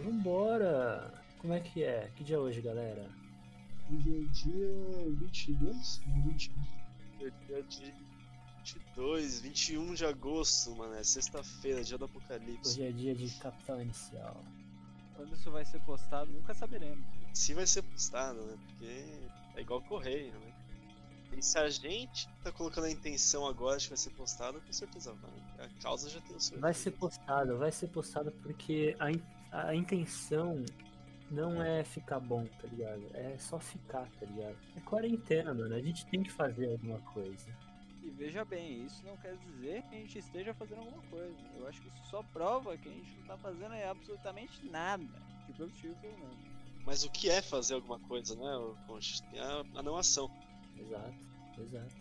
vambora! Como é que é? Que dia é hoje, galera? Hoje é dia 22? Não, 21. É dia de 22, 21 de agosto, mano. É sexta-feira, dia do apocalipse. Hoje é dia de Capitão Inicial. Quando isso vai ser postado, nunca saberemos. Se vai ser postado, né? Porque é igual correio, né? E se a gente tá colocando a intenção agora de que vai ser postado, com certeza vai. A causa já tem o seu. Vai ser postado, vai ser postado porque a, a intenção não é ficar bom, tá ligado? É só ficar, tá ligado? É quarentena, mano. A gente tem que fazer alguma coisa. E veja bem, isso não quer dizer que a gente esteja fazendo alguma coisa. Eu acho que isso só prova que a gente não tá fazendo é absolutamente nada. De produtivo, pelo menos. Mas o que é fazer alguma coisa, né, ô Concha? Tem a, não ação. Exato, exato.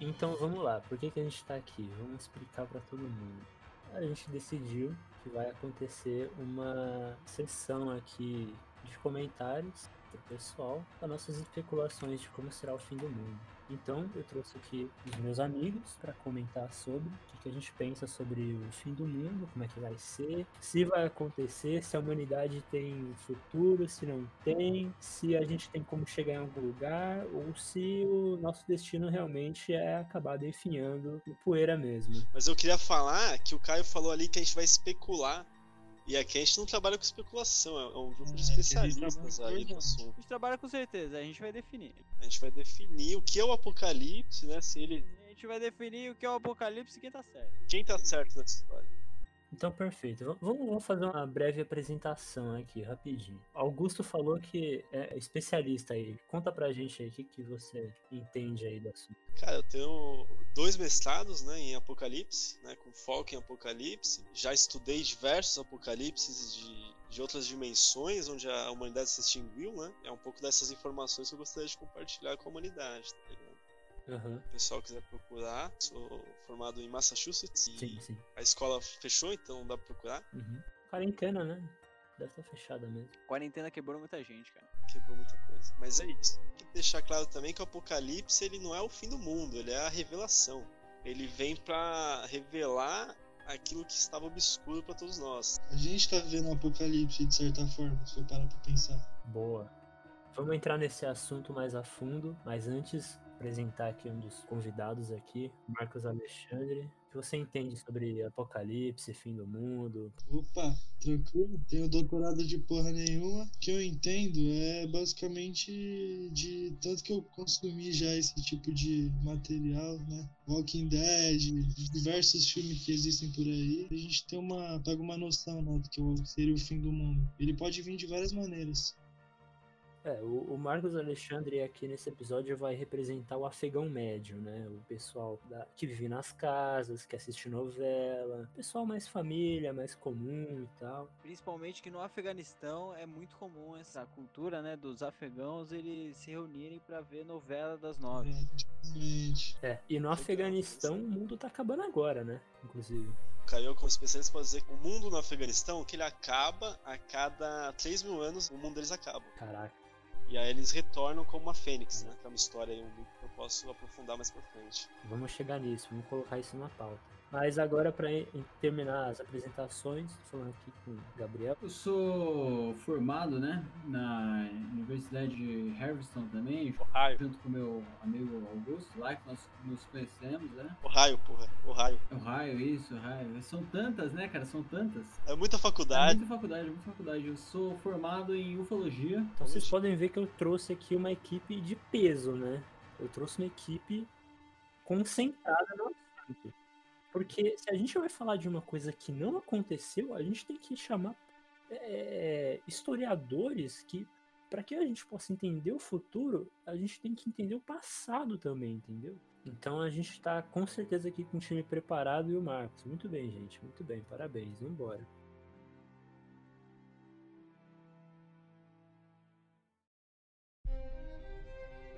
Então vamos lá, por que, que a gente tá aqui? Vamos explicar pra todo mundo. A gente decidiu que vai acontecer uma sessão aqui de comentários pro pessoal das nossas especulações de como será o fim do mundo. Então eu trouxe aqui os meus amigos para comentar sobre o que, a gente pensa sobre o fim do mundo, como é que vai ser, se vai acontecer, se a humanidade tem futuro, se não tem, se a gente tem como chegar em algum lugar, ou se o nosso destino realmente é acabar definhando em poeira mesmo. Mas eu queria falar que o Caio falou ali que a gente vai especular. E aqui a gente não trabalha com especulação, é um grupo de É, especialistas aí no assunto. A gente trabalha com certeza, a gente vai definir. A gente vai definir o que é o apocalipse, né? Se ele. A gente vai definir o que é o apocalipse e quem tá certo. Quem tá certo nessa história? Então, perfeito. Vamos, fazer uma breve apresentação aqui, rapidinho. Augusto falou que é especialista aí. Conta pra gente aí o que, que você entende aí do assunto. Cara, eu tenho dois mestrados né, em Apocalipse, né, com foco em Apocalipse. Já estudei diversos apocalipses de, de outras dimensões onde a humanidade se extinguiu, né? É um pouco dessas informações que eu gostaria de compartilhar com a humanidade, tá ligado? Se o pessoal quiser procurar, sou formado em Massachusetts e Sim, sim. a escola fechou, então dá pra procurar. Uhum. Quarentena, né? Deve estar fechada mesmo. Quarentena quebrou muita gente, cara. Quebrou muita coisa. Mas é isso. Tem que deixar claro também que o Apocalipse ele não é o fim do mundo, ele é a revelação. Ele vem pra revelar aquilo que estava obscuro pra todos nós. A gente tá vivendo um apocalipse de certa forma, se for parar pra pensar. Boa. Vamos entrar nesse assunto mais a fundo, mas antes apresentar aqui um dos convidados aqui, Marcos Alexandre. O que você entende sobre apocalipse, fim do mundo? Opa, tranquilo? Tenho doutorado de porra nenhuma. O que eu entendo é basicamente de tanto que eu consumi já esse tipo de material, né? Walking Dead, diversos filmes que existem por aí. A gente tem uma, pega uma noção né, do que seria o fim do mundo. Ele pode vir de várias maneiras. É, o, o Marcos Alexandre aqui nesse episódio vai representar o afegão médio, né? O pessoal da- que vive nas casas, que assiste novela, pessoal mais família, mais comum e tal. Principalmente que no Afeganistão é muito comum essa cultura, né, dos afegãos eles se reunirem pra ver novela das nove. É, e no Afeganistão o mundo tá acabando agora, né? Inclusive. O Caio, como especialista, pode dizer que o mundo no Afeganistão, que ele acaba a cada 3 mil anos, o mundo deles acaba. Caraca. E aí eles retornam como uma fênix, né? Que é uma história aí, que eu posso aprofundar mais pra frente. Vamos chegar nisso, vamos colocar isso na pauta. Mas agora, para terminar as apresentações, falando aqui com o Gabriel. Eu sou formado, né, na Universidade de Harveston também, O raio, junto com meu amigo Augusto, lá que nós nos conhecemos, né? o raio, porra, o raio. É o raio, isso, o raio. São tantas, né, cara? São tantas. É muita É faculdade. muita faculdade, muita faculdade. Eu sou formado em ufologia. Então vocês podem ver que eu trouxe aqui uma equipe de peso, né? Eu trouxe uma equipe concentrada no assunto. Porque se a gente vai falar de uma coisa que não aconteceu, a gente tem que chamar é, historiadores que, para que a gente possa entender o futuro, a gente tem que entender o passado também, entendeu? Então a gente está com certeza aqui com o time preparado e o Marcos. Muito bem, gente. Muito bem. Parabéns. Vamos embora.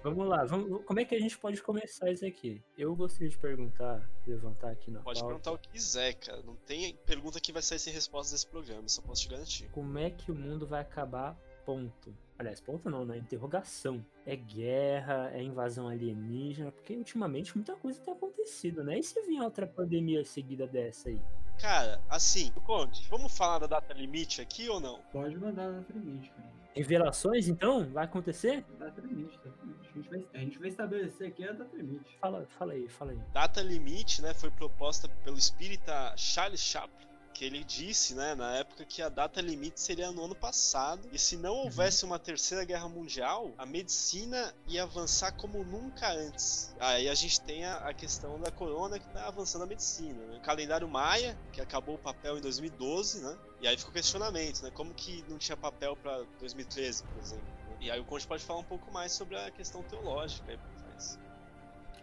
Vamos lá, vamos, como é que a gente pode começar isso aqui? Eu gostaria de perguntar, levantar aqui na Pode pauta, perguntar o que quiser, cara. Não tem pergunta que vai sair sem resposta desse programa, isso eu posso te garantir. como é que o mundo vai acabar, ponto. Aliás, ponto não, né? Interrogação. É guerra, é invasão alienígena, porque ultimamente muita coisa tem acontecido, né? E se vir outra pandemia seguida dessa aí? Cara, assim, Conte, vamos falar da data limite aqui ou não? Pode mandar a data limite, cara. Revelações, então? Vai acontecer? Data limite, data limite. A gente vai, a gente vai estabelecer aqui a data limite. Fala, fala aí, fala aí. Data limite, né, foi proposta pelo espírita Charles Chaplin, que ele disse, né, na época que a data limite seria no ano passado, e se não houvesse uma terceira guerra mundial, a medicina ia avançar como nunca antes. Aí a gente tem a, a questão da corona que tá avançando a medicina, né? O calendário Maia, que acabou o papel em 2012, né? E aí ficou o questionamento, né? Como que não tinha papel para 2013, por exemplo? E aí o Conte pode falar um pouco mais sobre a questão teológica aí por trás.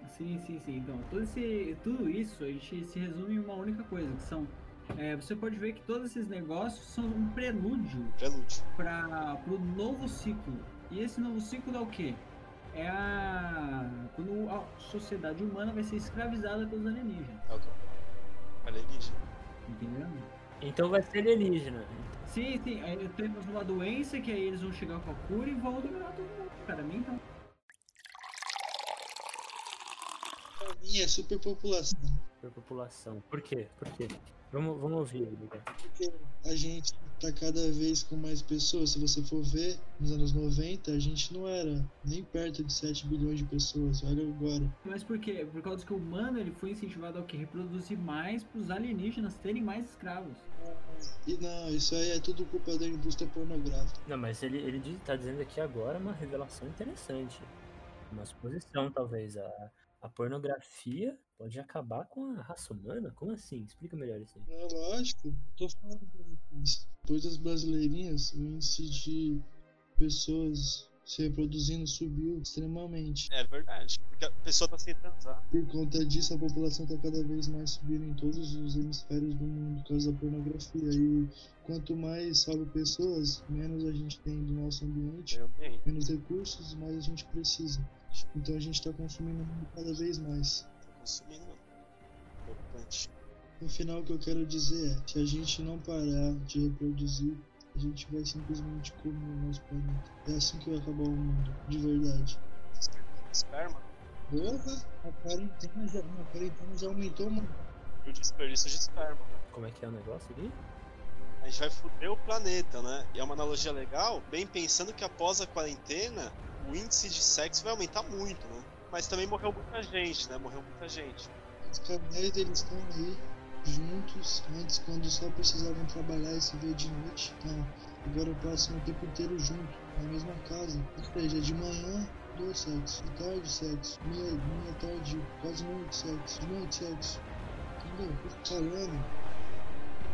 Sim, sim, sim. Então, todo esse, tudo isso a gente se resume em uma única coisa, que são. é, você pode ver que todos esses negócios são um prelúdio Prelúdio. para o novo ciclo. E esse novo ciclo é o quê? É a. Quando a sociedade humana vai ser escravizada pelos alienígenas. É o que eu- Alienígena. Entendeu? Então vai ser alienígena. Sim, sim. Aí temos uma doença que aí eles vão chegar com a cura e vão dominar todo mundo. Cara, mim então. Pra mim é superpopulação. Superpopulação. Por quê? Por quê? Vamos, vamos ouvir ele. Porque a gente tá cada vez com mais pessoas. Se você for ver, nos anos 90, a gente não era nem perto de 7 bilhões de pessoas. Olha agora. Mas por quê? Por causa que o humano ele foi incentivado ao que? Reproduzir mais para os alienígenas terem mais escravos. E não, isso aí é tudo culpa da indústria pornográfica. Não, mas ele, ele tá dizendo aqui agora uma revelação interessante. Uma suposição, talvez. A, a pornografia pode acabar com a raça humana? Como assim? Explica melhor isso aí. É lógico, tô falando pra vocês. Depois das brasileirinhas, o índice de pessoas se reproduzindo subiu extremamente. É verdade. Porque a pessoa tá sem transar. Por conta disso, a população está cada vez mais subindo em todos os hemisférios do mundo por causa da pornografia. E quanto mais sobe pessoas, menos a gente tem do nosso ambiente, menos recursos, mais a gente precisa. Então a gente está consumindo o mundo cada vez mais. Consumindo, mano. Preocupante. No final, o que eu quero dizer é: se a gente não parar de reproduzir, a gente vai simplesmente comer o nosso planeta. É assim que vai acabar o mundo, de verdade. Esperma Porra, a quarentena já, a quarentena já aumentou muito. e o desperdício de esperma. Como é que é o negócio aqui? A gente vai foder o planeta, né? E é uma analogia legal, bem pensando que após a quarentena, o índice de sexo vai aumentar muito, né? Mas também morreu muita gente, né? Morreu muita gente. Os canais eles estão aí juntos, antes quando só precisavam trabalhar e se ver de noite. Não, agora passam o tempo inteiro junto, na mesma casa. Ou seja, de manhã, dois sexos, de tarde, sexo, meia, meia tarde, quase noite, sexo, de noite, sexo. Entendeu? Tô falando.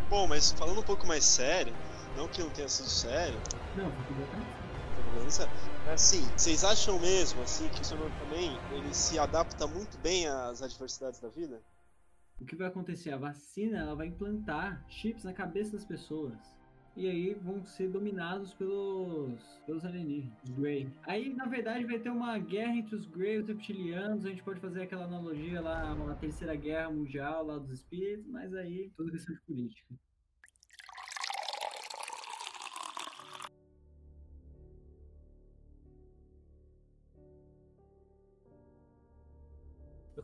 Bom, mas falando um pouco mais sério, não que não tenha sido sério, Não, foi falando sério, mas assim, vocês acham mesmo, assim, que o ser humano também, ele se adapta muito bem às adversidades da vida? O que vai acontecer? A vacina ela vai implantar chips na cabeça das pessoas. E aí vão ser dominados pelos, pelos alienígenas, Grey. Aí, na verdade, vai ter uma guerra entre os Grey e os reptilianos. A gente pode fazer aquela analogia lá, uma terceira guerra mundial lá dos espíritos, mas aí tudo questão de política.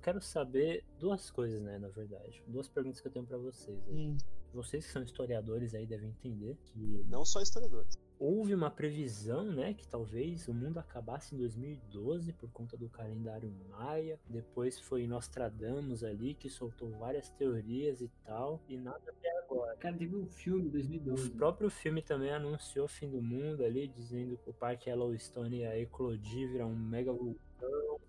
Quero saber duas coisas, né, na verdade. Duas perguntas que eu tenho pra vocês. Hum, Vocês que são historiadores aí devem entender que Não só historiadores. houve uma previsão, né, que talvez o mundo acabasse em 2012 por conta do calendário maia. Depois foi Nostradamus ali que soltou várias teorias e tal, e nada até agora. Cara, teve um filme em O 2012. próprio filme também anunciou o fim do mundo ali, dizendo que o parque Yellowstone ia eclodir, virar um mega vulcão,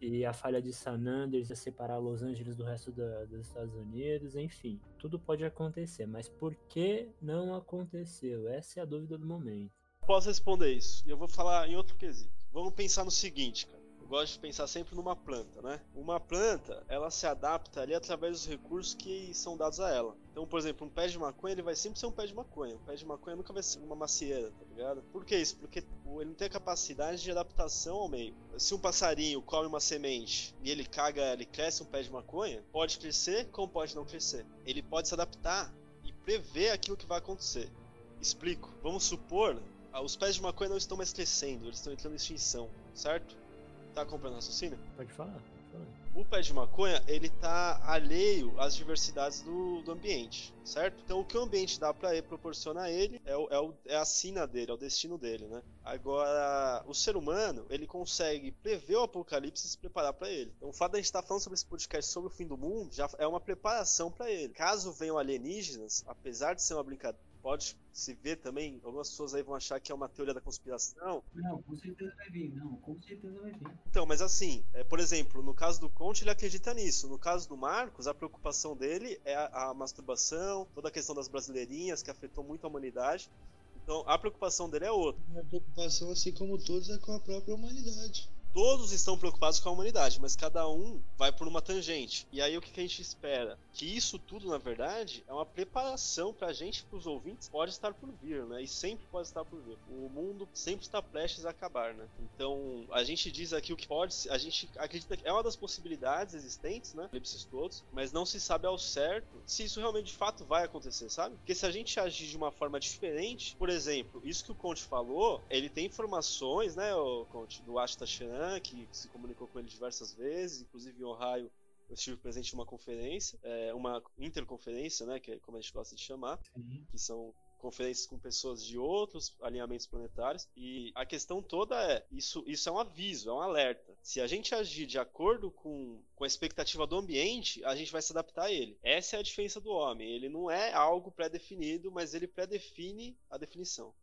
e a falha de San Andreas ia separar Los Angeles do resto da- dos Estados Unidos, enfim. Tudo pode acontecer, mas por que não aconteceu? Essa é a dúvida do momento. Posso responder isso, e eu vou falar em outro quesito. Vamos pensar no seguinte, cara. Gosto de pensar sempre numa planta, né? Uma planta, ela se adapta ali através dos recursos que são dados a ela. Então, por exemplo, um pé de maconha, ele vai sempre ser um pé de maconha. Um pé de maconha nunca vai ser uma macieira, tá ligado? Por que isso? Porque ele não tem a capacidade de adaptação ao meio. Se um passarinho come uma semente e ele caga, ele cresce um pé de maconha, pode crescer como pode não crescer. Ele pode se adaptar e prever aquilo que vai acontecer. Explico. Vamos supor ah, os pés de maconha não estão mais crescendo, eles estão entrando em extinção, certo? Tá acompanhando o raciocínio? Pode falar? Pode falar. o pé de maconha ele tá alheio às diversidades do, do ambiente, certo? Então o que o ambiente dá para ele, proporciona a ele é, o, é, o, é a sina dele, é o destino dele, né? Agora, o ser humano, ele consegue prever o apocalipse e se preparar para ele. Então o fato de a gente estar tá falando sobre esse podcast sobre o fim do mundo já é uma preparação para ele. Caso venham alienígenas, apesar de ser uma brincadeira pode se ver também, algumas pessoas aí vão achar que é uma teoria da conspiração. Não, com certeza vai vir, não, com certeza vai vir. Então, mas assim, é, por exemplo, no caso do Conte, ele acredita nisso. No caso do Marcos, a preocupação dele é a, a masturbação, toda a questão das brasileirinhas, que afetou muito a humanidade. Então, a preocupação dele é outra. A preocupação, assim como todos, é com a própria humanidade todos estão preocupados com a humanidade, mas cada um vai por uma tangente. E aí o que, que a gente espera? Que isso tudo, na verdade, é uma preparação pra gente, pros ouvintes, pode estar por vir, né? E sempre pode estar por vir. O mundo sempre está prestes a acabar, né? Então, a gente diz aqui o que pode, a gente acredita que é uma das possibilidades existentes, né? Eclipses todos, mas não se sabe ao certo se isso realmente de fato vai acontecer, sabe? Porque se a gente agir de uma forma diferente, por exemplo, isso que o Conte falou, ele tem informações, né, o Conte, do Ashta Que se comunicou com ele diversas vezes, inclusive em Ohio eu estive presente em uma conferência, é, uma interconferência, né, que é como a gente gosta de chamar, Sim. que são conferências com pessoas de outros alinhamentos planetários. E a questão toda é: isso, isso é um aviso, é um alerta. Se a gente agir de acordo com, com a expectativa do ambiente, a gente vai se adaptar a ele. Essa é a diferença do homem. Ele não é algo pré-definido, mas ele pré-define a definição.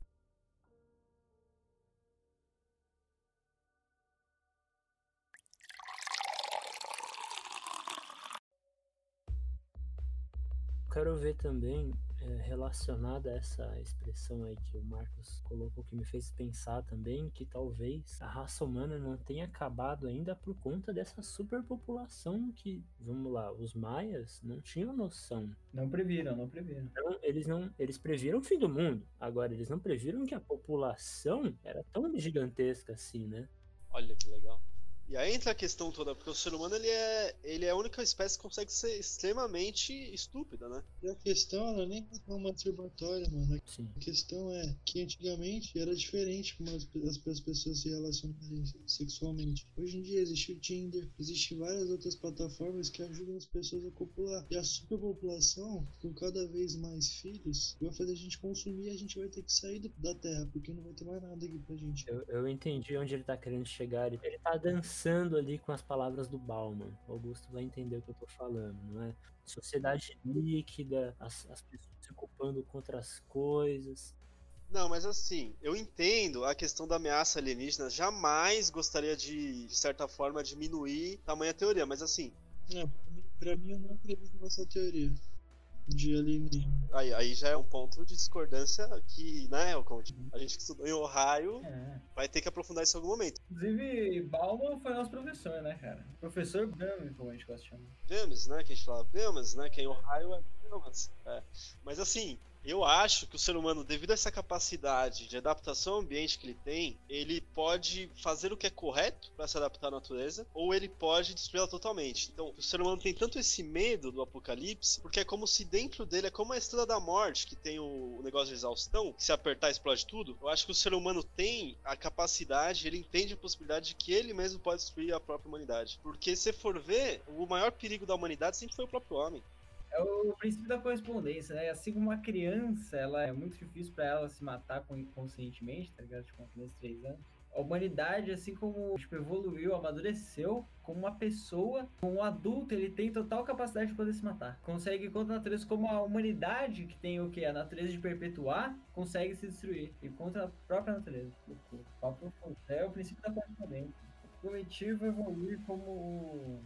Quero ver também é, relacionada a essa expressão aí que o Marcos colocou, que me fez pensar também que talvez a raça humana não tenha acabado ainda por conta dessa superpopulação que, vamos lá, os maias não tinham noção. Não previram, não previram. Então, eles não, eles previram o fim do mundo. Agora, eles não previram que a população era tão gigantesca assim, né? Olha que legal. E aí entra a questão toda, porque o ser humano ele é, ele é a única espécie que consegue ser extremamente estúpida, né? E a questão ela nem é uma masturbatória, mano. Sim. A questão é que antigamente era diferente como as, as pessoas se relacionarem sexualmente. Hoje em dia existe o Tinder, existem várias outras plataformas que ajudam as pessoas a copular. E a superpopulação, com cada vez mais filhos, vai fazer a gente consumir e a gente vai ter que sair da Terra, porque não vai ter mais nada aqui pra gente. Eu, eu entendi onde ele tá querendo chegar. Ele tá dançando pensando ali com as palavras do Bauman. O Augusto vai entender o que eu tô falando, não é? Sociedade líquida, as, as pessoas se ocupando com outras coisas. Não, mas assim, eu entendo a questão da ameaça alienígena. Jamais gostaria de, de certa forma, diminuir tamanha teoria, mas assim. É, pra, mim, pra mim, eu não acredito nessa teoria de alienígena. Aí, aí já é um ponto de discordância que, né, Conde? A gente que estudou em Ohio é. vai ter que aprofundar isso em algum momento. Inclusive, Bauman foi nosso professor, né, cara? Professor Bauman, como a gente gosta de chamar. James, né, que a gente fala James, né, que em Ohio é James. É. Mas assim, eu acho que o ser humano, devido a essa capacidade de adaptação ao ambiente que ele tem, ele pode fazer o que é correto para se adaptar à natureza, ou ele pode destruí-la totalmente. Então, o ser humano tem tanto esse medo do apocalipse, porque é como se dentro dele, é como a estrela da morte, que tem o, negócio de exaustão, que se apertar explode tudo. Eu acho que o ser humano tem a capacidade, ele entende a possibilidade de que ele mesmo pode destruir a própria humanidade. Porque se for ver, o maior perigo da humanidade sempre foi o próprio homem. É o princípio da correspondência, né? Assim como uma criança, ela é muito difícil para ela se matar conscientemente, tá ligado? Tipo, uma criança de 3 anos. A humanidade, assim como tipo, evoluiu, amadureceu, como uma pessoa, como um adulto, ele tem total capacidade de poder se matar. Consegue contra a natureza, como a humanidade, que tem o que? A natureza de perpetuar, consegue se destruir. E contra a própria natureza. É o princípio da correspondência. O primitivo evoluir como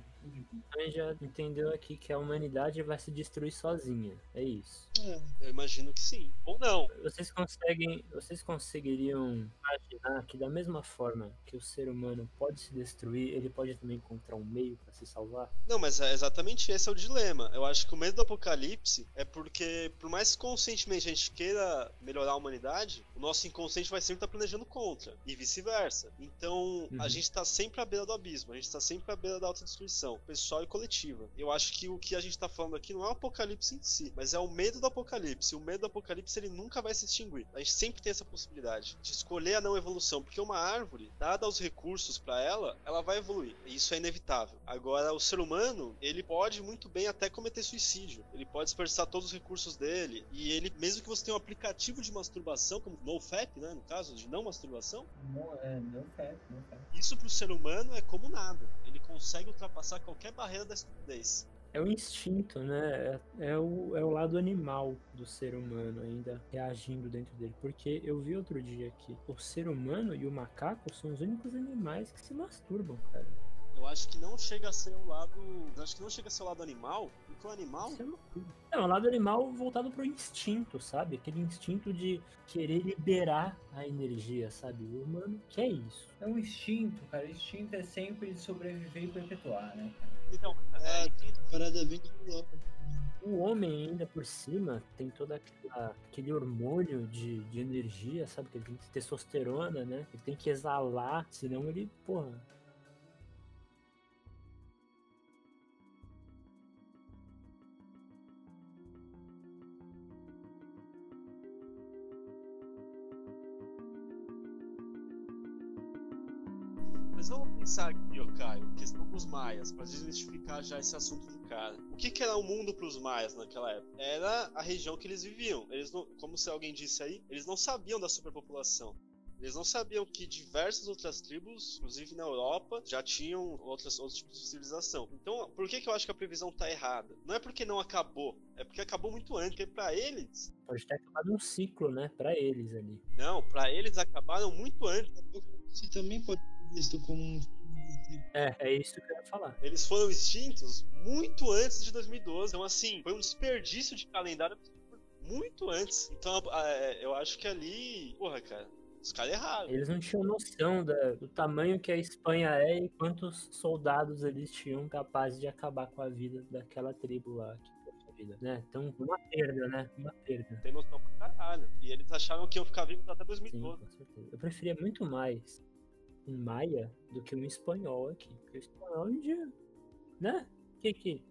também já entendeu aqui que a humanidade vai se destruir sozinha. É isso. É, eu imagino que sim. Ou não. Vocês conseguem. Vocês conseguiriam imaginar que da mesma forma que o ser humano pode se destruir, ele pode também encontrar um meio para se salvar? Não, mas é exatamente esse é o dilema. Eu acho que o medo do apocalipse é porque, por mais que conscientemente a gente queira melhorar a humanidade, o nosso inconsciente vai sempre estar planejando contra. E vice-versa. Então, uhum. a gente está sempre à beira do abismo, a gente está sempre à beira da autodestruição. Pessoal e coletiva. Eu acho que o que a gente tá falando aqui não é o apocalipse em si, mas é o medo do apocalipse. O medo do apocalipse ele nunca vai se extinguir. A gente sempre tem essa possibilidade de escolher a não evolução, porque uma árvore, dada os recursos para ela, ela vai evoluir. E isso é inevitável. Agora, o ser humano, ele pode muito bem até cometer suicídio. Ele pode dispersar todos os recursos dele e ele, mesmo que você tenha um aplicativo de masturbação, como NoFap, né, no caso de não masturbação, Não, é, não faz. isso pro ser humano é como nada. Ele consegue ultrapassar qualquer barreira da estupidez. É o instinto, né? É, é o, é o lado animal do ser humano ainda reagindo dentro dele. Porque eu vi outro dia que o ser humano e o macaco são os únicos animais que se masturbam, cara. Eu acho que não chega a ser o lado. Eu acho que não chega a ser o lado animal, porque o animal. Isso é é o lado animal voltado pro instinto, sabe? Aquele instinto de querer liberar a energia, sabe? O humano quer isso. É um instinto, cara. O instinto é sempre de sobreviver e perpetuar, né? Então, É, é, Parada bem louca. O homem ainda por cima tem todo aquela- aquele hormônio de, de energia, sabe? Que ele tem testosterona, né? Ele tem que exalar, senão ele, porra. Pensar aqui, ó, Caio, questão dos maias, pra desmistificar já esse assunto de cara. O que, que era o mundo pros maias naquela época? Era a região que eles viviam. Eles não, como se alguém disse aí, eles não sabiam da superpopulação. Eles não sabiam que diversas outras tribos, inclusive na Europa, já tinham outras, outros tipos de civilização. Então, por que, que eu acho que a previsão tá errada? Não é porque não acabou, é porque acabou muito antes. Porque pra eles, Pode ter acabado um ciclo, né? Pra eles ali. não, pra eles acabaram muito antes. Você também pode visto como um. É, é isso que eu ia falar. Eles foram extintos muito antes de 2012. Então, assim, foi um desperdício de calendário muito antes. Então, eu acho que ali. Porra, cara, os caras erraram. Eles não tinham noção da- do tamanho que a Espanha é e quantos soldados eles tinham capazes de acabar com a vida daquela tribo lá. Que foi a vida, né? Então, uma perda, né? Uma perda. Tem noção pra caralho. E eles acharam que iam ficar vivos até Sim, 2012. com certeza. Eu preferia muito mais um maia do que um espanhol aqui. Porque o espanhol um dia, né? O que que,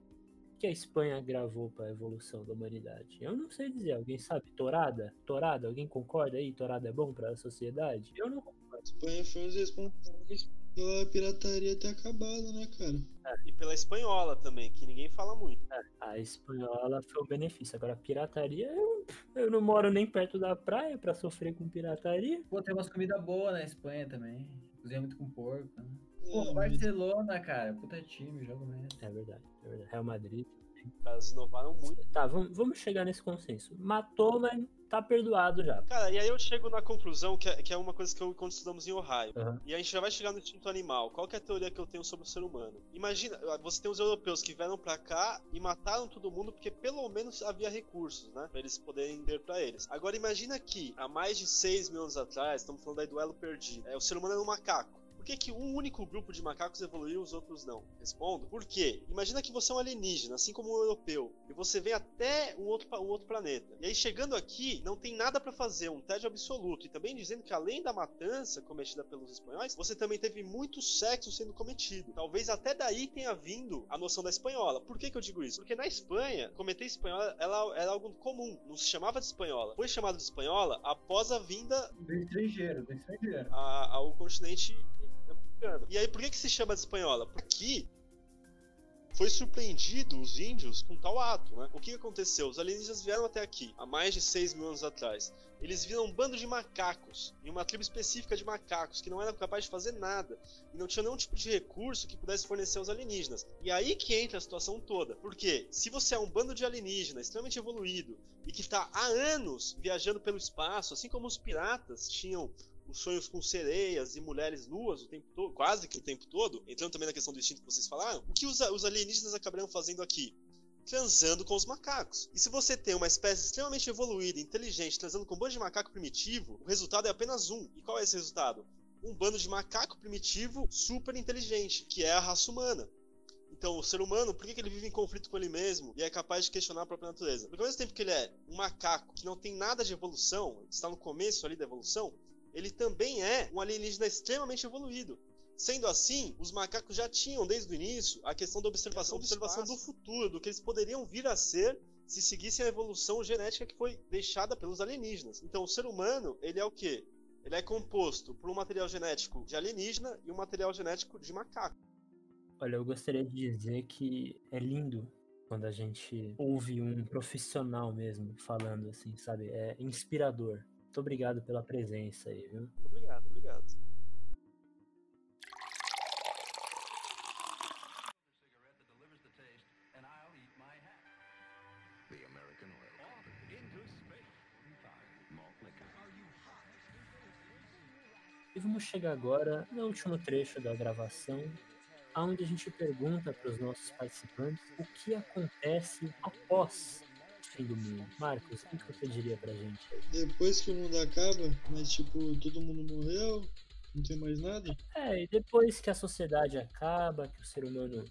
que a Espanha gravou para a evolução da humanidade? Eu não sei dizer. Alguém sabe? Torada? Torada? Alguém concorda aí? Torada é bom para a sociedade? Eu não concordo. A Espanha foi os responsáveis pela pirataria ter acabado, né, cara? E pela espanhola também, que ninguém fala muito. A espanhola foi o benefício. Agora, a pirataria, eu, eu não moro nem perto da praia para sofrer com pirataria. Pô, tem umas comidas boas na Espanha também. Cozinha muito com porco, né? Pô, Barcelona, cara. Puta time, jogo mesmo. É verdade, é verdade. Real Madrid. Os caras inovaram muito. Tá, vamos, vamos chegar nesse consenso. Matou, mas tá perdoado já. Cara, e aí eu chego na conclusão que é, que é uma coisa que eu quando estudamos em Ohio. Aham. E a gente já vai chegar no instinto animal. Qual que é a teoria que eu tenho sobre o ser humano? Imagina, você tem os europeus que vieram pra cá e mataram todo mundo porque pelo menos havia recursos, né? Pra eles poderem ter pra eles. Agora imagina que há mais de 6 mil anos atrás, estamos falando aí do elo perdido, é, o ser humano era um macaco. Por que, que um único grupo de macacos evoluiu e os outros não? Respondo. Por quê? Imagina que você é um alienígena, assim como um europeu, e você vem até um outro, um outro planeta. E aí, chegando aqui, não tem nada pra fazer, um tédio absoluto. E também dizendo que além da matança cometida pelos espanhóis, você também teve muito sexo sendo cometido. Talvez até daí tenha vindo a noção da espanhola. Por que, que eu digo isso? Porque na Espanha, cometer espanhola ela era algo comum, não se chamava de espanhola. Foi chamado de espanhola após a vinda Do estrangeiro, do estrangeiro. a- ao continente americano. E aí, por que, que se chama de espanhola? Porque foi surpreendido os índios com tal ato, né? O que aconteceu? Os alienígenas vieram até aqui, há mais de 6 mil anos atrás. Eles viram um bando de macacos, em uma tribo específica de macacos, que não eram capazes de fazer nada, e não tinham nenhum tipo de recurso que pudesse fornecer aos alienígenas. E aí que entra a situação toda. Porque se você é um bando de alienígenas extremamente evoluído, e que está há anos viajando pelo espaço, assim como os piratas tinham os sonhos com sereias e mulheres nuas o tempo todo, quase que o tempo todo, entrando também na questão do instinto que vocês falaram, o que os, os alienígenas acabaram fazendo aqui? Transando com os macacos. E se você tem uma espécie extremamente evoluída, inteligente, transando com um bando de macaco primitivo, o resultado é apenas um. E qual é esse resultado? Um bando de macaco primitivo super inteligente, que é a raça humana. Então, o ser humano, por que, ele vive em conflito com ele mesmo e é capaz de questionar a própria natureza? Porque ao mesmo tempo que ele é um macaco que não tem nada de evolução, está no começo ali da evolução, ele também é um alienígena extremamente evoluído. Sendo assim, os macacos já tinham desde o início a questão da observação, observação do futuro, do que eles poderiam vir a ser se seguissem a evolução genética que foi deixada pelos alienígenas. Então, o ser humano, ele é o quê? Ele é composto por um material genético de alienígena e um material genético de macaco. Olha, eu gostaria de dizer que é lindo quando a gente ouve um profissional mesmo falando assim, sabe? É inspirador. Muito obrigado pela presença aí, viu? Muito obrigado, obrigado. E vamos chegar agora no último trecho da gravação, onde a gente pergunta para os nossos participantes o que acontece após fim do mundo. Marcos, o que você diria pra gente? Depois que o mundo acaba, mas tipo, todo mundo morreu, não tem mais nada. É, e depois que a sociedade acaba, que o ser humano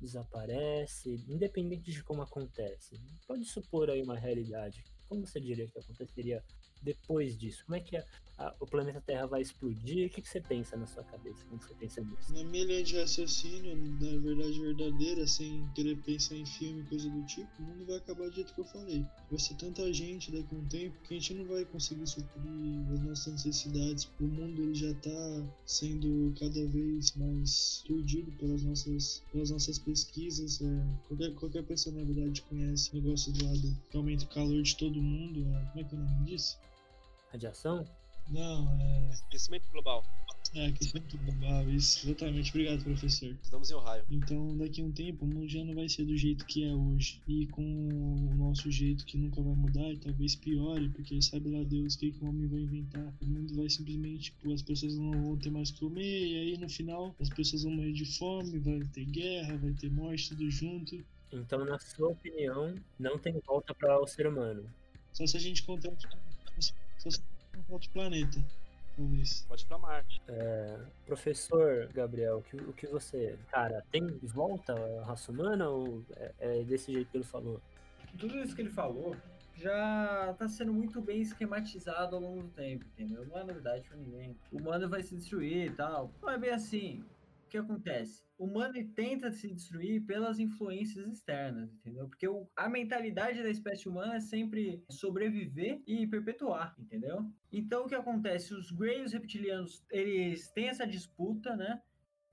desaparece, independente de como acontece, pode supor aí uma realidade. Como você diria que aconteceria depois disso? Como é que a- a- o planeta Terra vai explodir? O que, que você pensa na sua cabeça quando você pensa nisso? Na minha linha de raciocínio, da verdade verdadeira, sem querer pensar em filme coisa do tipo, o mundo vai acabar do jeito que eu falei. Vai ser tanta gente daqui a um tempo que a gente não vai conseguir suprir as nossas necessidades. O mundo ele já tá sendo cada vez mais turdido pelas nossas, pelas nossas pesquisas. é, qualquer, qualquer pessoa, na verdade, conhece o negócio do lado que aumenta o calor de todo mundo. é, como é que é o nome disso? Radiação? Não, é. Aquecimento global. É, aquecimento global, isso. Exatamente. Obrigado, professor. Estamos em Ohio. Então, daqui a um tempo, o mundo já não vai ser do jeito que é hoje. E com o nosso jeito que nunca vai mudar, e talvez piore, porque sabe lá Deus o que, que o homem vai inventar. O mundo vai simplesmente, tipo, as pessoas não vão ter mais o que comer, e aí no final as pessoas vão morrer de fome, vai ter guerra, vai ter morte, tudo junto. Então, na sua opinião, não tem volta para o ser humano. Só se a gente encontrar outro, só se a gente encontrar outro planeta, talvez. Pode ir pra Marte. Professor Gabriel, o que, o que você. Cara, tem volta a raça humana ou é, é desse jeito que ele falou? Tudo isso que ele falou já tá sendo muito bem esquematizado ao longo do tempo, entendeu? Não é novidade pra ninguém. O humano vai se destruir e tal. Não é bem assim. O que acontece? O humano tenta se destruir pelas influências externas, entendeu? Porque o- a mentalidade da espécie humana é sempre sobreviver e perpetuar, entendeu? Então o que acontece? Os Grey os reptilianos, eles têm essa disputa, né?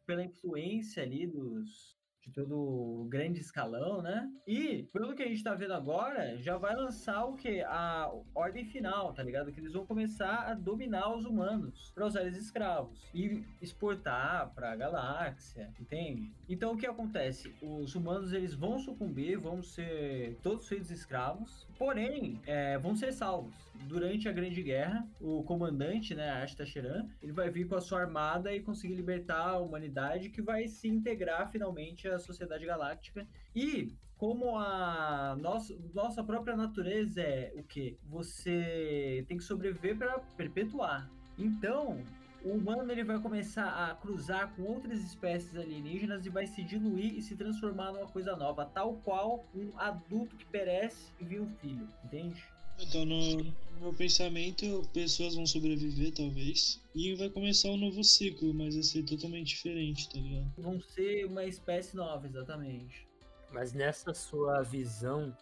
Pela influência ali dos, de todo o grande escalão, né? E, pelo que a gente tá vendo agora, já vai lançar o que? A ordem final, tá ligado? Que eles vão começar a dominar os humanos para usar eles escravos e exportar pra galáxia, entende? Então o que acontece? Os humanos eles vão sucumbir, vão ser todos feitos escravos, porém é, vão ser salvos. Durante a Grande Guerra, o comandante, né, Ashta Sheran, ele vai vir com a sua armada e conseguir libertar a humanidade que vai se integrar finalmente à sociedade galáctica. E como a nossa, nossa própria natureza é o que? Você tem que sobreviver para perpetuar. Então, o humano ele vai começar a cruzar com outras espécies alienígenas e vai se diluir e se transformar numa coisa nova, tal qual um adulto que perece e vira um filho, entende? Então, no, no meu pensamento, pessoas vão sobreviver, talvez. E vai começar um novo ciclo, mas vai ser totalmente diferente, tá ligado? Vão ser uma espécie nova, exatamente. Mas nessa sua visão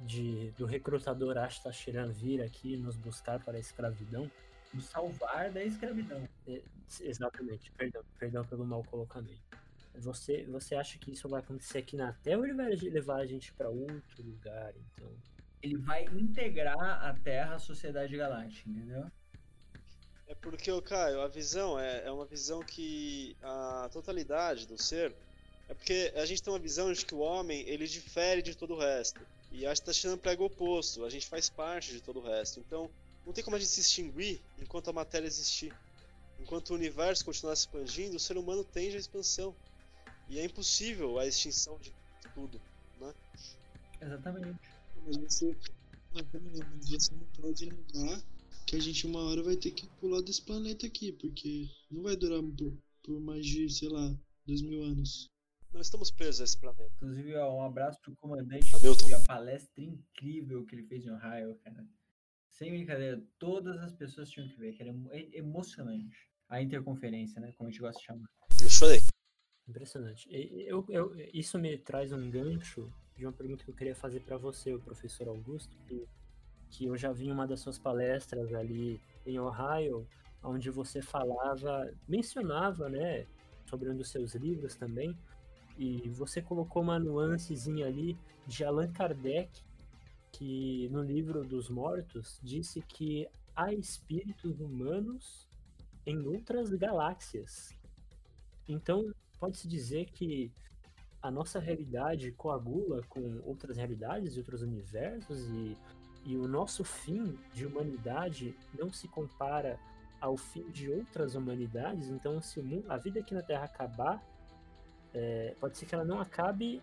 de, do recrutador Ashta Shiran vir aqui nos buscar para a escravidão, Nos salvar da escravidão. é, exatamente, perdão, perdão pelo mau colocamento. Você, você acha que isso vai acontecer aqui na Terra ou ele vai levar a gente para outro lugar, então? Ele vai integrar a Terra à sociedade galáctica, entendeu? É porque, Caio, a visão é, é uma visão que a totalidade do ser. É porque a gente tem uma visão de que o homem ele difere de todo o resto. E a gente tá achando prega o oposto. A gente faz parte de todo o resto. Então, não tem como a gente se extinguir enquanto a matéria existir. Enquanto o universo continuar se expandindo, o ser humano tende à expansão. E é impossível a extinção de tudo. Exatamente. Mas você, mas você não pode negar que a gente uma hora vai ter que pular desse planeta aqui, porque não vai durar por, por mais de, sei lá, dois mil anos. Não estamos presos a esse planeta. Inclusive, ó, um abraço pro comandante Hamilton. e a palestra incrível que ele fez em Ohio, cara. Sem brincadeira, todas as pessoas tinham que ver, que era emo- emocionante. A interconferência, né? Como a gente gosta de chamar. Eu chorei. Impressionante. Eu, eu- isso me traz um gancho de uma pergunta que eu queria fazer para você, o professor Augusto, que, que eu já vi em uma das suas palestras ali em Ohio, onde você falava, mencionava, né, sobre um dos seus livros também, e você colocou uma nuancezinha ali de Allan Kardec, que no livro dos mortos disse que há espíritos humanos em outras galáxias. Então, pode-se dizer que a nossa realidade coagula com outras realidades e outros universos e, e o nosso fim de humanidade não se compara ao fim de outras humanidades. Então, se o mundo, a vida aqui na Terra acabar, é, pode ser que ela não acabe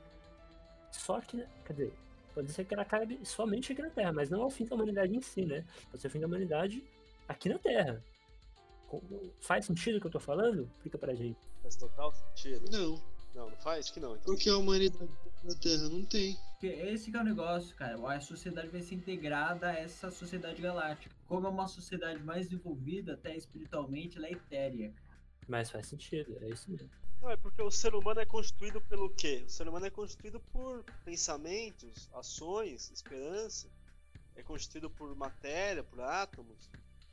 só aqui, na- quer dizer, pode ser que ela acabe somente aqui na Terra, mas não ao fim da humanidade em si, né? Pode ser o fim da humanidade aqui na Terra. Faz sentido o que eu tô falando? Explica pra gente. Faz total sentido. Não. Não, não faz? Acho que não. Então. Qual que é a humanidade na Terra? Não tem. Porque esse que é o negócio, cara. A sociedade vai ser integrada a essa sociedade galáctica. Como é uma sociedade mais desenvolvida, até espiritualmente, ela é etérea. Mas faz sentido, é isso mesmo. Não, é porque o ser humano é constituído pelo quê? O ser humano é constituído por pensamentos, ações, esperança. É constituído por matéria, por átomos,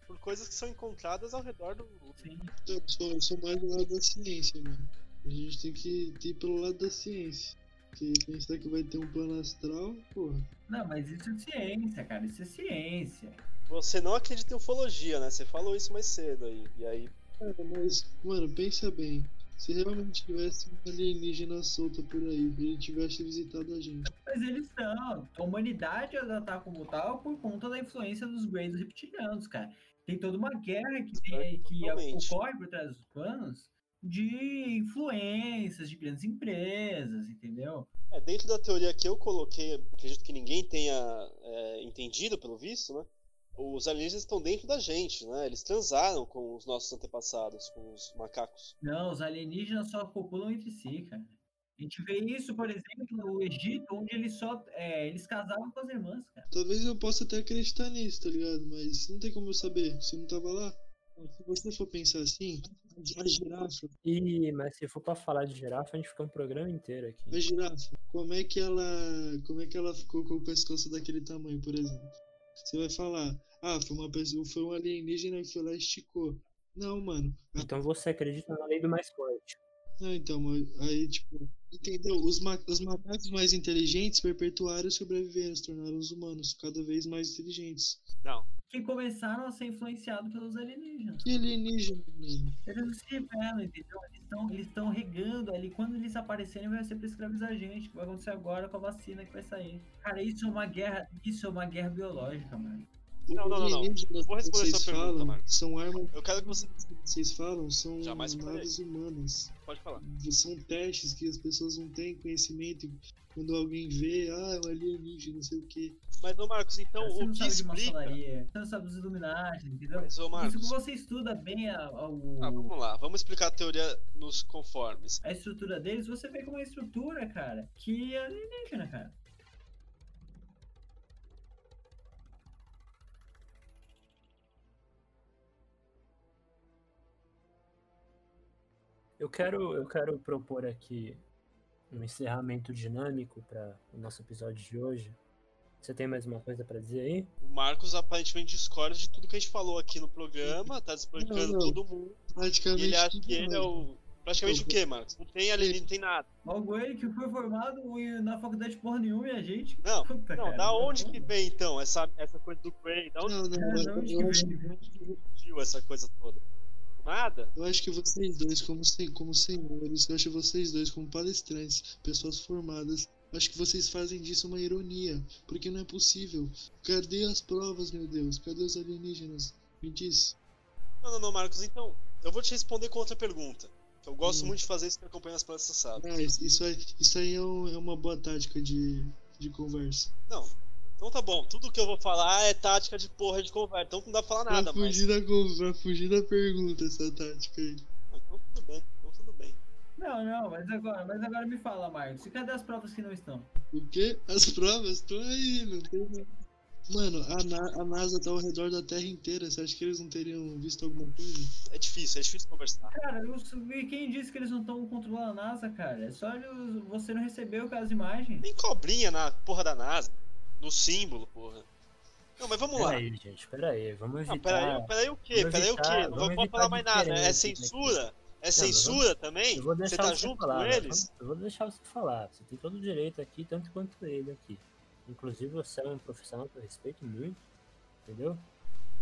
por coisas que são encontradas ao redor do. Sim. Eu sou, eu sou mais do lado da ciência, mano. A gente tem que ir pelo lado da ciência. Porque pensar que vai ter um plano astral, porra. Não, mas isso é ciência, cara. Isso é ciência. Você não acredita em ufologia, né? Você falou isso mais cedo aí. E aí. Cara, mas, mano, pensa bem. Se realmente tivesse um alienígena solta por aí, e ele tivesse visitado a gente. Mas eles são. A humanidade ela tá como tal por conta da influência dos Greys reptilianos, cara. Tem toda uma guerra que, tem, que ocorre por trás dos panos de influências de grandes empresas, entendeu? É, dentro da teoria que eu coloquei, acredito que ninguém tenha é, entendido, pelo visto, né? Os alienígenas estão dentro da gente, né? Eles transaram com os nossos antepassados, com os macacos. Não, os alienígenas só copulam entre si, cara. A gente vê isso, por exemplo, no Egito, onde eles só é, eles casavam com as irmãs, cara. Talvez eu possa até acreditar nisso, tá ligado? Mas não tem como eu saber, se eu não tava lá. Se você for pensar assim, a girafa, E, mas se for pra falar de girafa, a gente fica um programa inteiro aqui. a girafa, como é que ela. Como é que ela ficou com o pescoço daquele tamanho, por exemplo? Você vai falar, ah, foi uma pessoa, foi um alienígena que foi lá e esticou. Não, mano. Então você acredita na lei do mais forte. Não, então, mas aí, tipo, entendeu? Os, ma os macacos mais inteligentes perpetuaram e sobreviveram, se tornaram os humanos cada vez mais inteligentes. Não. Que começaram a ser influenciados pelos alienígenas. Que alienígena, mano? Eles não se revelam, entendeu? Eles estão eles tão regando ali. Quando eles aparecerem, vai ser pra escravizar a gente. Que vai acontecer agora com a vacina que vai sair. Cara, isso é uma guerra. Isso é uma guerra biológica, mano. Não, não, não, não. Vou que responder vocês sua pergunta, falam Marcos. são armas Eu quero que você. vocês falam são Jamais naves humanas. Pode falar. São testes que as pessoas não têm conhecimento. Quando alguém vê, ah, é um alienígena, não sei o que. Mas, ô Marcos, então você o não que sabe de explica. Você não sabe dos Illuminati, entendeu? Mas, ô Isso Marcos. que você estuda bem a, a, o- Ah, vamos lá, vamos explicar a teoria nos conformes. a estrutura deles, você vê como uma estrutura, cara, que é alienígena, cara. Eu quero, eu quero propor aqui um encerramento dinâmico para o nosso episódio de hoje. Você tem mais uma coisa para dizer aí? O Marcos aparentemente discorda de tudo que a gente falou aqui no programa, tá desbancando não. todo mundo. Praticamente. E ele acha que ele é o. Praticamente o quê, Marcos? Não tem alienígena, não tem nada. Logo ele que foi formado na faculdade porra nenhuma e a gente. Não, Puta, Não, cara, da não onde que vem então essa, essa coisa do Cray? Da onde Não, da onde que vem? surgiu essa coisa toda? Nada? eu acho que vocês dois, como, como senhores, eu acho vocês dois, como palestrantes, pessoas formadas, acho que vocês fazem disso uma ironia. Porque não é possível. Cadê as provas, meu Deus? Cadê os alienígenas? Me diz. Não, não, não, Marcos, então. Eu vou te responder com outra pergunta. Eu gosto Hum. muito de fazer isso que acompanha as palestras sabe. Ah, isso isso aí, isso aí é, um- é uma boa tática de, de conversa. Não. Então tá bom, tudo que eu vou falar é tática de porra de conversa, então não dá pra falar nada, pra, mas. fugir da, con- pra fugir da pergunta, essa tática aí. Não, Então tudo bem, então tudo bem. Não, não, mas agora, mas agora me fala, Marcos. E cadê as provas que não estão? O quê? As provas estão aí, não tem nada. Mano, a, Na- a NASA tá ao redor da Terra inteira. Você acha que eles não teriam visto alguma coisa? É difícil, é difícil conversar. Cara, eu- e quem disse que eles não estão controlando a NASA, cara? É só eles- você não recebeu aquelas imagens. Tem cobrinha na porra da NASA. No símbolo, porra. Não, mas vamos lá. Peraí, gente, peraí. Vamos evitar. Não, peraí, peraí o quê? Peraí o quê? Não evitar falar mais nada. É diferenças aqui. censura? É censura também? Eu vou Você tá você junto falar, com eles? Eu vou deixar você falar. Você tem todo o direito aqui, tanto quanto ele aqui. Inclusive, você é um profissional que eu respeito muito, entendeu?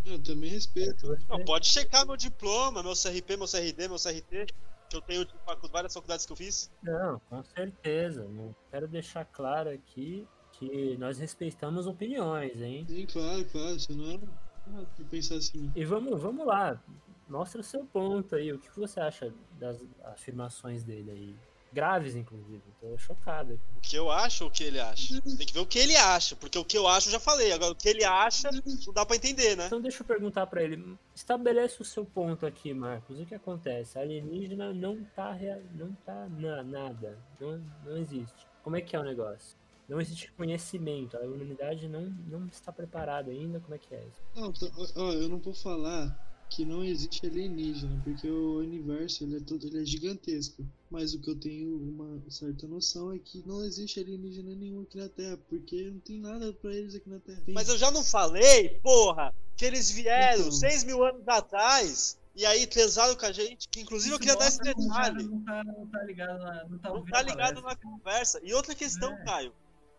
Eu também respeito. Não, pode checar meu diploma, meu CRP, meu CRD, meu CRT, que eu tenho de várias faculdades que eu fiz. Não, com certeza. Não quero deixar claro aqui que nós respeitamos opiniões, hein? Sim, claro, claro. Você não é pensar assim. E vamos, vamos lá. Mostra o seu ponto aí. O que você acha das afirmações dele aí? Graves, inclusive. Tô chocado. aqui. O que eu acho ou o que ele acha? Tem que ver o que ele acha, porque o que eu acho eu já falei. Agora, o que ele acha, não dá pra entender, né? Então deixa eu perguntar pra ele. Estabelece o seu ponto aqui, Marcos. O que acontece? A alienígena não tá, rea- não tá na, nada. Não, não existe. Como é que é o negócio? Não existe conhecimento. A humanidade não, não está preparada ainda. Como é que é isso? Não, tá- ó, eu não vou falar que não existe alienígena, porque o universo ele é, todo, ele é gigantesco. Mas o que eu tenho uma certa noção é que não existe alienígena nenhum aqui na Terra, porque não tem nada pra eles aqui na Terra. Tem- Mas eu já não falei, porra, que eles vieram Então. 6 mil anos atrás e aí transaram com a gente. Que inclusive eu Isso queria dar esse detalhe. Não tá, não tá ligado na. Não tá Não ouvindo tá ligado na conversa. E outra questão, É. Caio.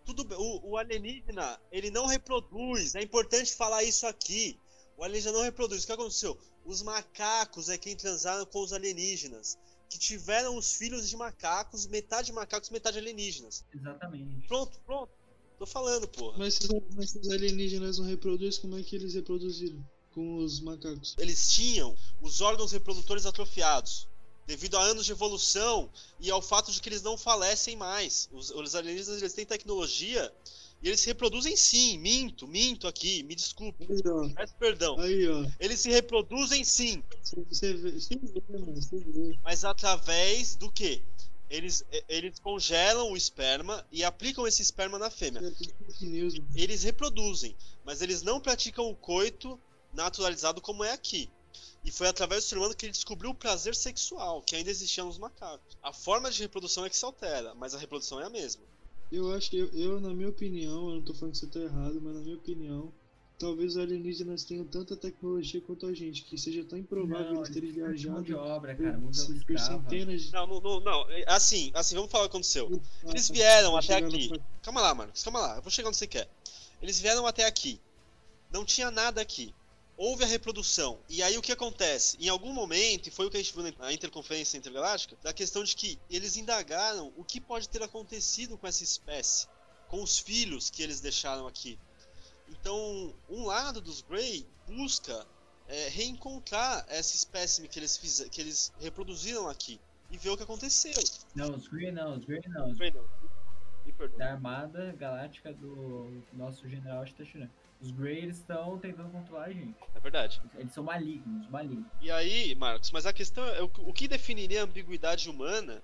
Tudo bem, o, o alienígena, ele não reproduz. É importante falar isso aqui. O alienígena não reproduz. O que aconteceu? Os macacos é quem transaram com os alienígenas. Que tiveram os filhos de macacos, metade macacos, metade alienígenas. Exatamente. Pronto, pronto. Tô falando, porra. Mas se, mas se os alienígenas não reproduzem, como é que eles reproduziram com os macacos? Eles tinham os órgãos reprodutores atrofiados. Devido a anos de evolução e ao fato de que eles não falecem mais. Os, os alienígenas eles têm tecnologia e eles se reproduzem sim. Minto, minto aqui, me desculpe. Aí. Peço perdão. Aí. Eles se reproduzem sim, Você- Você vê, você vê, mano, você vê. mas através do quê? Eles, e- eles congelam o esperma e aplicam esse esperma na fêmea. É mano. Eles reproduzem, mas eles não praticam o coito naturalizado como é aqui. E foi através do ser humano que ele descobriu o prazer sexual, que ainda existia nos macacos. A forma de reprodução é que se altera, mas a reprodução é a mesma. Eu acho que, eu, eu, na minha opinião, eu não tô falando que você tá errado, mas na minha opinião, talvez os alienígenas tenham tanta tecnologia quanto a gente, que seja tão improvável Não, eles terem viajado de obra, por, cara. Mão de obra por escrava. centenas de Não, não, não, não. é Assim, assim, vamos falar o que aconteceu. Eles pra vieram até aqui. Calma lá, Marcos, calma lá. Eu vou chegar onde você quer. Eles vieram até aqui. Não tinha nada aqui. Houve a reprodução. E aí o que acontece? Em algum momento, e foi o que a gente viu na interconferência intergaláctica, da questão de que eles indagaram o que pode ter acontecido com essa espécie, com os filhos que eles deixaram aqui. Então, um lado dos Grey busca é, reencontrar essa espécime que eles, fiz, que eles reproduziram aqui e ver o que aconteceu. Não, os Grey não, os Grey não. Os Grey não. Me perdoa. da Armada Galáctica do nosso general Stashiran. Os Grey, eles estão tentando controlar a gente. É verdade. Eles são malignos, malignos. E aí, Marcos, mas a questão é o, que definiria a ambiguidade humana,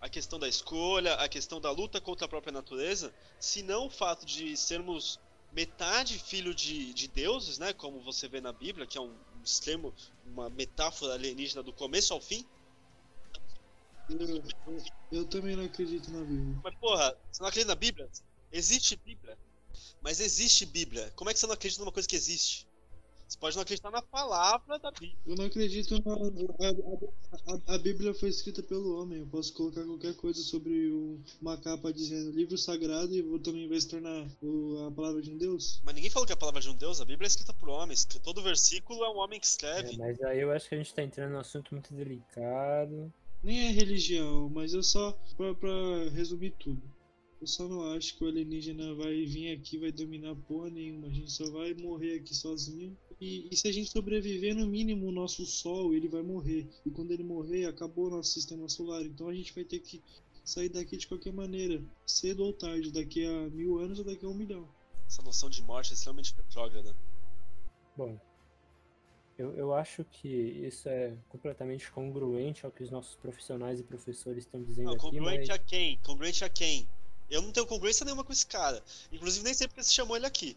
a questão da escolha, a questão da luta contra a própria natureza, se não o fato de sermos metade filho de, de deuses, né, como você vê na Bíblia, que é um, um extremo, uma metáfora alienígena do começo ao fim. Eu, eu- eu também não acredito na Bíblia. Mas porra, você não acredita na Bíblia? Existe Bíblia. Mas existe Bíblia. Como é que você não acredita numa coisa que existe? Você pode não acreditar na palavra da Bíblia. Eu não acredito na. A, a- a Bíblia foi escrita pelo homem. Eu posso colocar qualquer coisa sobre uma capa dizendo livro sagrado e vou- também vai se tornar o- a palavra de um Deus. Mas ninguém falou que é a palavra de um Deus, a Bíblia é escrita por homens. Todo versículo é um homem que É, escreve. mas aí eu acho que a gente tá entrando num assunto muito delicado. Nem é religião, mas eu só. Pra, pra resumir tudo. Eu só não acho que o alienígena vai vir aqui e vai dominar porra nenhuma. A gente só vai morrer aqui sozinho. E, e se a gente sobreviver, no mínimo, o nosso Sol, ele vai morrer. E quando ele morrer, acabou o nosso sistema solar. Então a gente vai ter que sair daqui de qualquer maneira. Cedo ou tarde, daqui a mil anos ou daqui a um milhão. Essa noção de morte é extremamente retrógrada. Bom, eu, eu acho que isso é completamente congruente ao que os nossos profissionais e professores estão dizendo Não, aqui, congruente mas a quem? Congruente a quem? Eu não tenho congruência nenhuma com esse cara. Inclusive, nem sei porque você chamou ele aqui.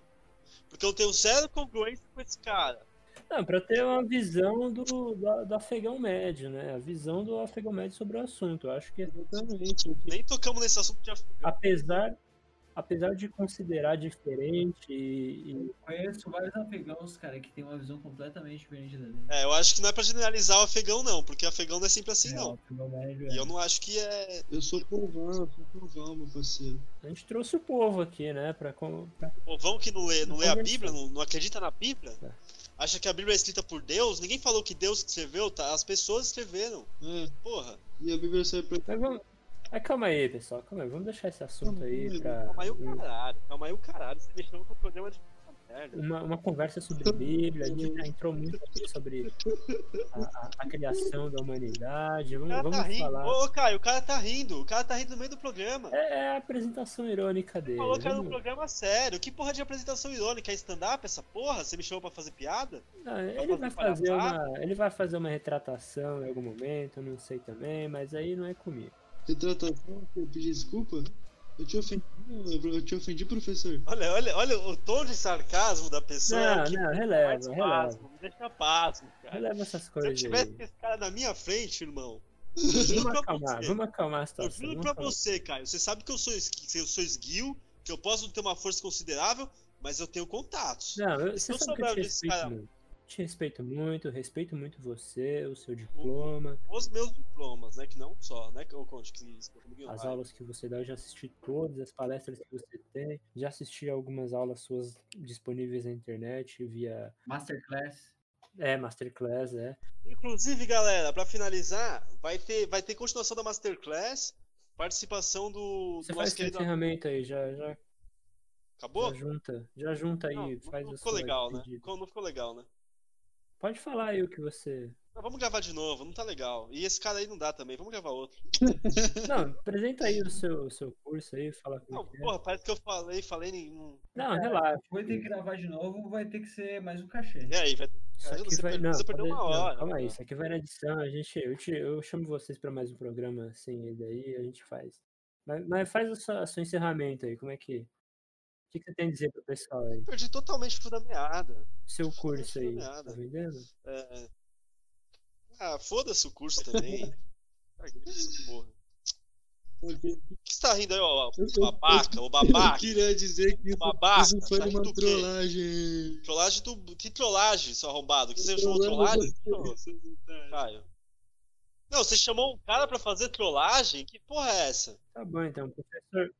Porque eu tenho zero congruência com esse cara. Não, pra ter uma visão do, do, do afegão médio, né? A visão do afegão médio sobre o assunto. Eu acho que, Exatamente. Nem tocamos nesse assunto de afegão. apesar, apesar de considerar diferente e, e Conheço vários afegãos, cara, que tem uma visão completamente diferente da dele. É, eu acho que não é pra generalizar o afegão, não, porque afegão não é sempre assim, É, o não. médio E é. eu não acho que é. Eu sou povão, eu sou povão, meu parceiro. a gente trouxe o povo aqui, né? Pra, O povão que não lê, não lê a. Bíblia, não, não acredita na Bíblia, É. acha que a Bíblia é escrita por Deus. Ninguém falou que Deus escreveu, tá? As pessoas escreveram. É, Porra. e a Bíblia sai pra. Mas vamos. Mas calma aí, pessoal, calma aí. Vamos deixar esse assunto aí pra Calma aí o caralho. Calma aí o caralho. Você com o programa de uma, uma conversa sobre Bíblia. A gente já entrou muito aqui sobre a, a- a criação da humanidade. Vamos, tá vamos falar. Ô, Caio, o cara tá rindo. O cara tá rindo no meio do programa. É, é a apresentação irônica dele. Falou que era um programa sério. Que porra de apresentação irônica? É stand-up essa porra? Você me chamou pra fazer piada? Não, ele vai fazer fazer palhaçada? uma. Ele vai fazer uma retratação em algum momento, eu não sei também, mas aí não é comigo. Retratação, eu pedi desculpa? Eu te ofendi, eu te ofendi, professor. Olha, olha, olha o tom de sarcasmo da pessoa. Não, que não, releva, releva. Me deixa pasmo, cara. Releva essas Se eu coisas tivesse aí. esse cara na minha frente, irmão. Eu juro Vamos acalmar, você. vamos acalmar a Eu situação. juro vamos pra acalmar. você, Caio. Você sabe que eu sou, eu sou esguio, que eu posso ter uma força considerável, mas eu tenho contatos. Não, eu, Se você eu sabe que eu te desse respeito cara-. Te respeito muito, respeito muito você, o seu diploma, Os meus diplomas, né? Que não só, né? Que eu conte que as vai. aulas que você dá, eu já assisti todas as palestras que você tem, já assisti algumas aulas suas disponíveis na internet via Masterclass. é, Masterclass, é. Inclusive, galera, pra finalizar, vai ter, vai ter continuação da Masterclass, participação do, Você do faz querido. encerramento aí, já, já, Acabou? já junta, já junta aí, Não, não, faz não a ficou legal, né? Não ficou legal, né? Pode falar aí o que você. Não, vamos gravar de novo, não tá legal. E esse cara aí não dá também, vamos gravar outro. Não, apresenta aí o seu, o seu curso aí, fala como Não, que é. porra, parece que eu falei, falei nenhum. Não, relaxa. Vai ter que gravar de novo, vai ter que ser mais um cachê. E aí, vai Isso aqui você vai. Não, você perdeu pode- uma não, hora, calma aí, né? isso aqui vai na edição. A gente, eu, te, eu chamo vocês pra mais um programa sem ele aí, a gente faz. Mas, mas faz o seu, o seu encerramento aí, como é que. O que, que você tem a dizer pro pessoal aí? perdi totalmente o fio da meada. Seu curso aí, tá vendendo? É... Ah, foda-se o curso também. Eu O que você tá rindo aí, ó? Eu- O eu- babaca, o babaca. queria dizer que Babaca, isso foi tá uma trollagem. Trollagem do. Que trollagem, seu arrombado? Que você chamou trollagem? Caio. Não, você chamou um cara pra fazer trollagem? Que porra é essa? Tá bom então, professor.